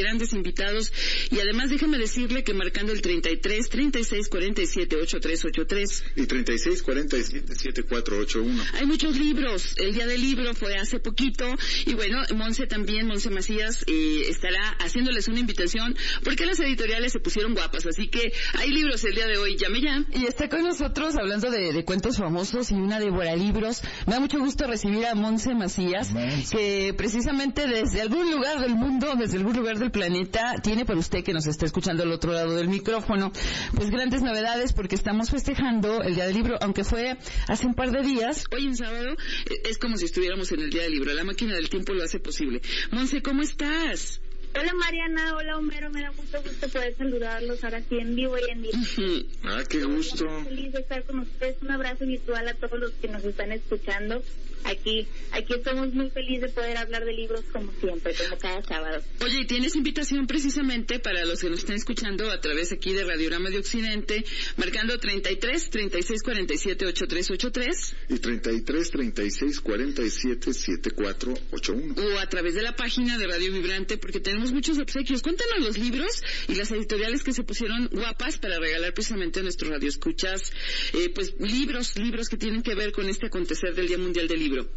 grandes invitados y además déjeme decirle que marcando el 33 36 47 8383 y 36 47 7481. Hay muchos libros. El día del libro fue hace poquito y bueno, Monse también, Monse Macías eh, estará haciéndoles una invitación porque las editoriales se pusieron guapas, así que hay libros el día de hoy. Llame ya. Y está con nosotros hablando de, cuentos famosos y una de libros. Me da mucho gusto recibir a Monse Macías, que precisamente desde algún lugar del mundo, desde algún lugar del planeta, tiene para usted que nos está escuchando al otro lado del micrófono, pues grandes novedades porque estamos festejando el Día del Libro, aunque fue hace un par de días. Hoy en sábado es como si estuviéramos en el Día del Libro. La máquina del tiempo lo hace posible. Monse, ¿cómo estás? Hola Mariana, hola Homero, me da mucho gusto poder saludarlos ahora sí en vivo y en directo. ah, qué gusto. feliz de estar con ustedes. Un abrazo virtual a todos los que nos están escuchando. Aquí, aquí estamos muy felices de poder hablar de libros como siempre, como cada sábado. Oye, y tienes invitación precisamente para los que nos están escuchando a través aquí de Radiorama de Occidente, marcando 33 36 47 8383 y 33 36 47 7481 o a través de la página de Radio Vibrante porque tenemos muchos obsequios. Cuéntanos los libros y las editoriales que se pusieron guapas para regalar precisamente a nuestros radioescuchas, eh, pues libros, libros que tienen que ver con este acontecer del Día Mundial del Libro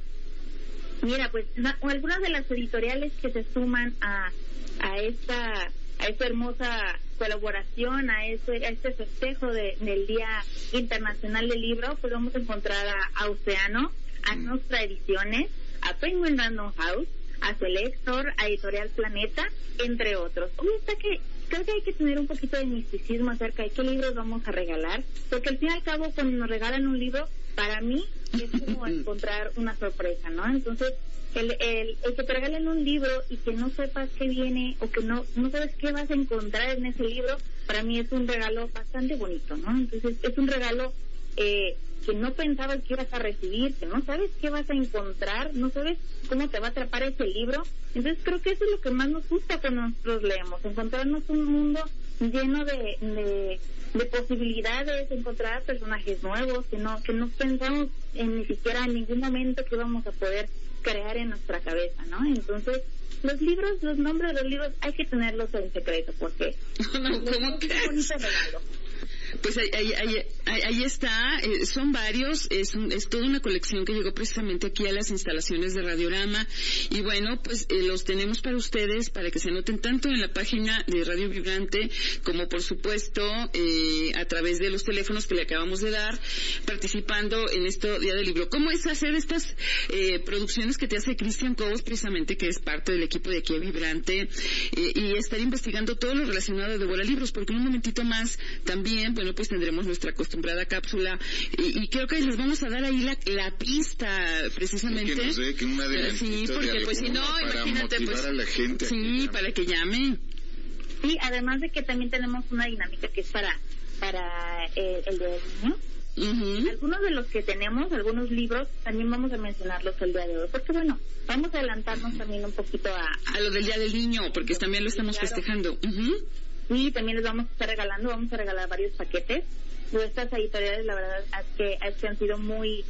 Mira, pues algunas de las editoriales que se suman a, a esta a esta hermosa colaboración, a este, a este festejo del Día Internacional del Libro, pues vamos a encontrar a, Oceano, a mm. Nostra Ediciones, a Penguin Random House, a Selector, a Editorial Planeta, entre otros. está que creo que hay que tener un poquito de misticismo acerca de qué libros vamos a regalar, porque al fin y al cabo cuando nos regalan un libro, para mí es como encontrar una sorpresa, ¿no? Entonces, el, el, el, que te regalen un libro y que no sepas qué viene o que no, no sabes qué vas a encontrar en ese libro, para mí es un regalo bastante bonito, ¿no? Entonces, es un regalo eh, que no pensabas que ibas a recibir, que no sabes qué vas a encontrar, no sabes cómo te va a atrapar ese libro. Entonces creo que eso es lo que más nos gusta cuando nosotros leemos, encontrarnos un mundo lleno de, de, posibilidades, encontrar personajes nuevos que no, que no pensamos en ni siquiera en ningún momento que íbamos a poder crear en nuestra cabeza, ¿no? Entonces, los libros, los nombres de los libros hay que tenerlos en secreto porque no, ¿cómo pues ahí, ahí, ahí, está, eh, son varios, es, es toda una colección que llegó precisamente aquí a las instalaciones de Radiorama y bueno, pues eh, los tenemos para ustedes para que se anoten tanto en la página de Radio Vibrante como por supuesto eh, a través de los teléfonos que le acabamos de dar participando en este Día del Libro. ¿Cómo es hacer estas producciones que te hace Cristian Cobos precisamente que es parte del equipo de aquí a Vibrante y estar investigando todo lo relacionado de Bola Libros? Porque en un momentito más también, bueno, pues tendremos nuestra acostumbrada cápsula y, creo que les vamos a dar ahí la, la pista precisamente. Que que una sí, porque pues si no, imagínate pues. A la gente sí, para que llame. Sí, además de que también tenemos una dinámica que es para para eh, el día del niño. Algunos de los que tenemos, algunos libros, también vamos a mencionarlos el día de hoy, porque bueno, vamos a adelantarnos también un poquito a... A lo del Día del Niño, porque también lo estamos festejando. Y también les vamos a estar regalando, vamos a regalar varios paquetes. Nuestras editoriales, la verdad, es que, es que han sido muy,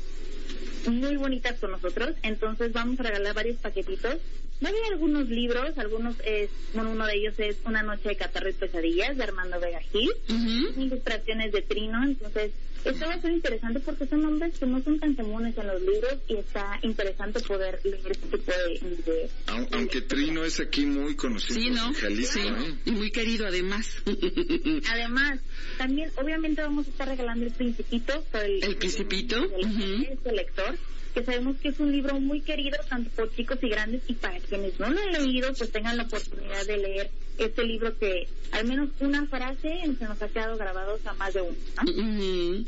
muy bonitas con nosotros. Entonces vamos a regalar varios paquetitos. Va a algunos libros, algunos es, bueno, uno de ellos es Una noche de catarro y pesadillas de Armando Vega Gil, ilustraciones de Trino, entonces esto va a ser interesante porque son nombres que no son tan comunes en los libros y está interesante poder leer este tipo de... Aunque Trino es aquí muy conocido sí, ¿no? Jalisco, ¿eh? Y muy querido además. además, también obviamente vamos a estar regalando el Principito. el, el Principito. El, lector que sabemos que es un libro muy querido tanto por chicos y grandes y para quienes no lo han leído pues tengan la oportunidad de leer este libro que al menos una frase se nos ha quedado grabado a más de uno.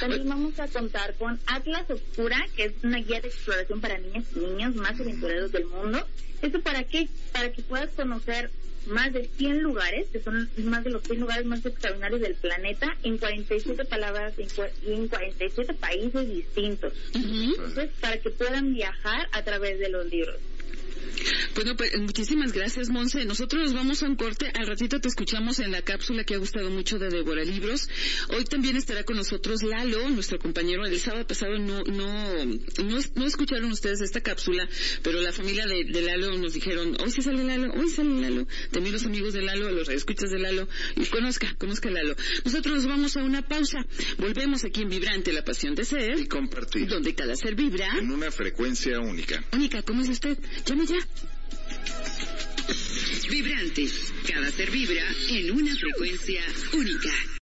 También vamos a contar con Atlas Oscura, que es una guía de exploración para niñas y niños más aventureros del mundo. ¿Esto para qué? Para que puedas conocer más de 100 lugares, que son más de los 100 lugares más extraordinarios del planeta, en 47 palabras y en 47 países distintos. Entonces, para que puedan viajar a través de los libros. Bueno, pues muchísimas gracias, Monse. Nosotros nos vamos a un corte. Al ratito te escuchamos en la cápsula que ha gustado mucho de Débora Libros. Hoy también estará con nosotros Lalo, nuestro compañero. El sábado pasado no, no, no, escucharon ustedes esta cápsula, pero la familia de, Lalo nos dijeron, hoy sí sale Lalo, hoy sale Lalo. También los amigos de Lalo, los escuchas de Lalo. Y conozca, conozca a Lalo. Nosotros nos vamos a una pausa. Volvemos aquí en Vibrante, la pasión de ser. Y compartir. Donde cada ser vibra. En una frecuencia única. Única, ¿cómo es usted? Llame Vibrantes. Cada ser vibra en una frecuencia única.